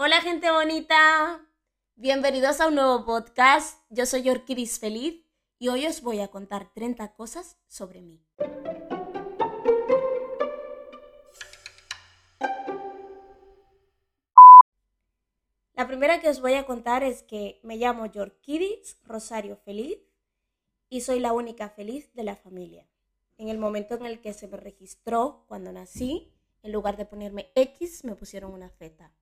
Hola gente bonita, bienvenidos a un nuevo podcast. Yo soy Orquidis Feliz y hoy os voy a contar 30 cosas sobre mí. La primera que os voy a contar es que me llamo Yorkidis Rosario Feliz y soy la única feliz de la familia. En el momento en el que se me registró cuando nací, en lugar de ponerme X, me pusieron una Z.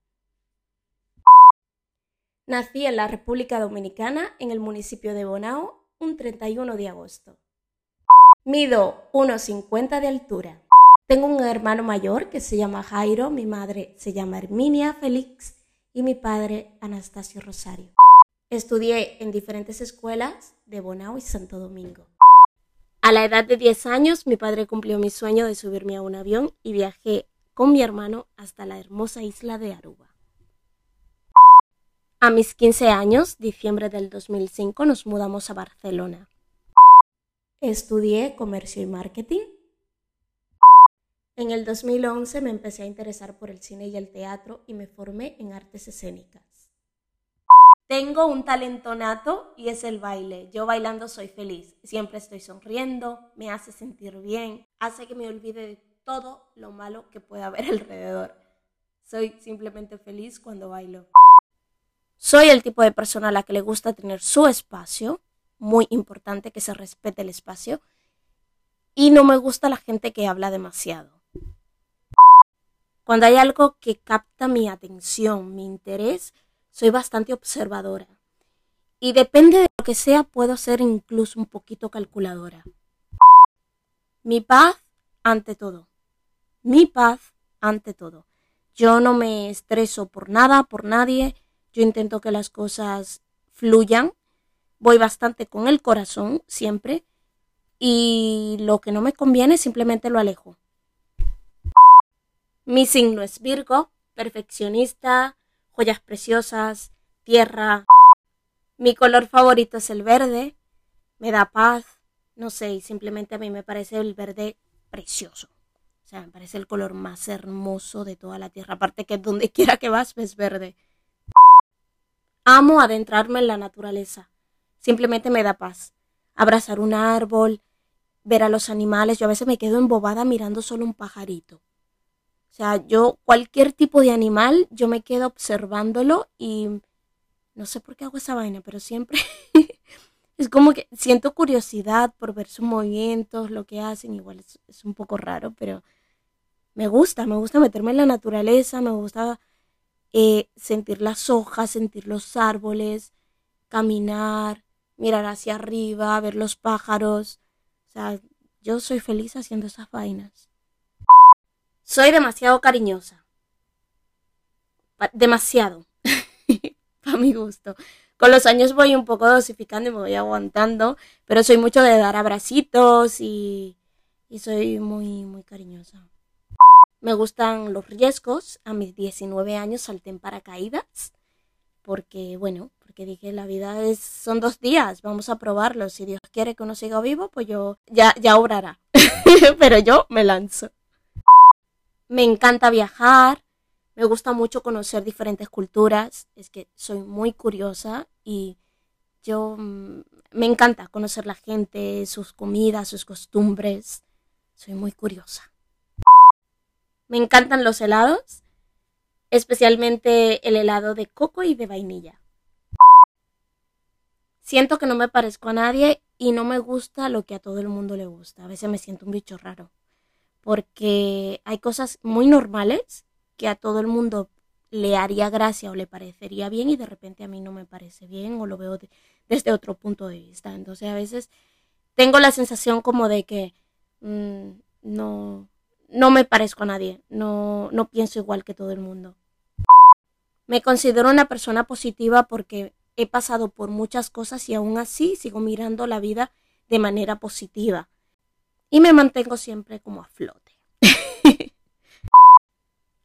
Nací en la República Dominicana, en el municipio de Bonao, un 31 de agosto. Mido 1,50 de altura. Tengo un hermano mayor que se llama Jairo, mi madre se llama Herminia Félix y mi padre Anastasio Rosario. Estudié en diferentes escuelas de Bonao y Santo Domingo. A la edad de 10 años, mi padre cumplió mi sueño de subirme a un avión y viajé con mi hermano hasta la hermosa isla de Aruba. A mis 15 años, diciembre del 2005, nos mudamos a Barcelona. Estudié comercio y marketing. En el 2011 me empecé a interesar por el cine y el teatro y me formé en artes escénicas. Tengo un talento nato y es el baile. Yo bailando soy feliz. Siempre estoy sonriendo, me hace sentir bien, hace que me olvide de todo lo malo que pueda haber alrededor. Soy simplemente feliz cuando bailo. Soy el tipo de persona a la que le gusta tener su espacio, muy importante que se respete el espacio, y no me gusta la gente que habla demasiado. Cuando hay algo que capta mi atención, mi interés, soy bastante observadora. Y depende de lo que sea, puedo ser incluso un poquito calculadora. Mi paz ante todo. Mi paz ante todo. Yo no me estreso por nada, por nadie. Yo intento que las cosas fluyan. Voy bastante con el corazón siempre. Y lo que no me conviene simplemente lo alejo. Mi signo es Virgo, perfeccionista, joyas preciosas, tierra. Mi color favorito es el verde, me da paz, no sé, y simplemente a mí me parece el verde precioso. O sea, me parece el color más hermoso de toda la tierra. Aparte que donde quiera que vas ves verde. Amo adentrarme en la naturaleza. Simplemente me da paz. Abrazar un árbol, ver a los animales. Yo a veces me quedo embobada mirando solo un pajarito. O sea, yo cualquier tipo de animal, yo me quedo observándolo y no sé por qué hago esa vaina, pero siempre es como que siento curiosidad por ver sus movimientos, lo que hacen, igual es, un poco raro, pero me gusta, me gusta meterme en la naturaleza, me gusta eh, sentir las hojas, sentir los árboles, caminar, mirar hacia arriba, ver los pájaros. O sea, yo soy feliz haciendo esas vainas. Soy demasiado cariñosa. demasiado. Para mi gusto. Con los años voy un poco dosificando y me voy aguantando, pero soy mucho de dar abracitos y, y soy muy, muy cariñosa. Me gustan los riesgos. A mis 19 años salté en paracaídas porque, bueno, porque dije, la vida es, son dos días, vamos a probarlo. Si Dios quiere que uno siga vivo, pues yo ya, ya obrará. pero yo me lanzo. Me encanta viajar, me gusta mucho conocer diferentes culturas, es que soy muy curiosa y yo mm, me encanta conocer la gente, sus comidas, sus costumbres, soy muy curiosa. Me encantan los helados, especialmente el helado de coco y de vainilla. Siento que no me parezco a nadie y no me gusta lo que a todo el mundo le gusta. A veces me siento un bicho raro porque hay cosas muy normales que a todo el mundo le haría gracia o le parecería bien y de repente a mí no me parece bien o lo veo desde otro punto de vista. Entonces a veces tengo la sensación como de que mm, no, no me parezco a nadie, no, no pienso igual que todo el mundo. Me considero una persona positiva porque he pasado por muchas cosas y aún así sigo mirando la vida de manera positiva y me mantengo siempre como a flote.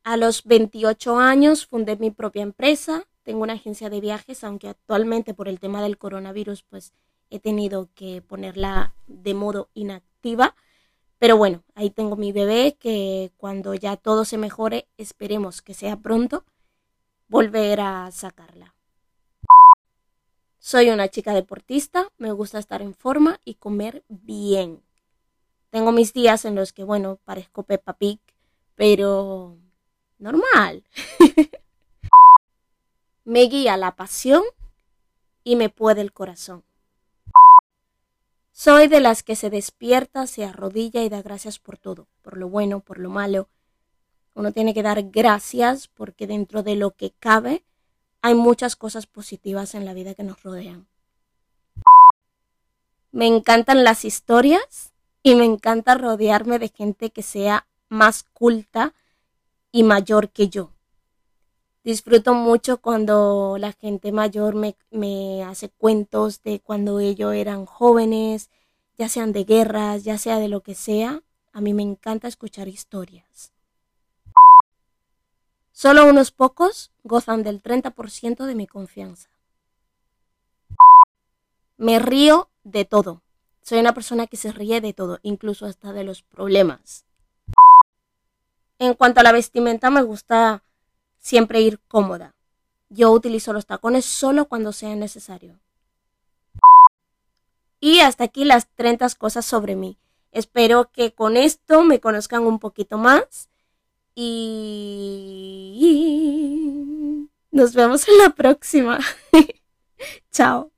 a los 28 años fundé mi propia empresa, tengo una agencia de viajes, aunque actualmente por el tema del coronavirus pues he tenido que ponerla de modo inactiva. Pero bueno, ahí tengo mi bebé que cuando ya todo se mejore, esperemos que sea pronto, volver a sacarla. Soy una chica deportista, me gusta estar en forma y comer bien. Tengo mis días en los que, bueno, parezco Peppa Pig, pero normal. me guía la pasión y me puede el corazón. Soy de las que se despierta, se arrodilla y da gracias por todo, por lo bueno, por lo malo. Uno tiene que dar gracias porque dentro de lo que cabe hay muchas cosas positivas en la vida que nos rodean. Me encantan las historias y me encanta rodearme de gente que sea más culta y mayor que yo. Disfruto mucho cuando la gente mayor me, me, hace cuentos de cuando ellos eran jóvenes, ya sean de guerras, ya sea de lo que sea. A mí me encanta escuchar historias. Solo unos pocos gozan del 30% de mi confianza. Me río de todo. Soy una persona que se ríe de todo, incluso hasta de los problemas. En cuanto a la vestimenta, me gusta siempre ir cómoda. Yo utilizo los tacones solo cuando sea necesario. Y hasta aquí las 30 cosas sobre mí. Espero que con esto me conozcan un poquito más y nos vemos en la próxima. Chao.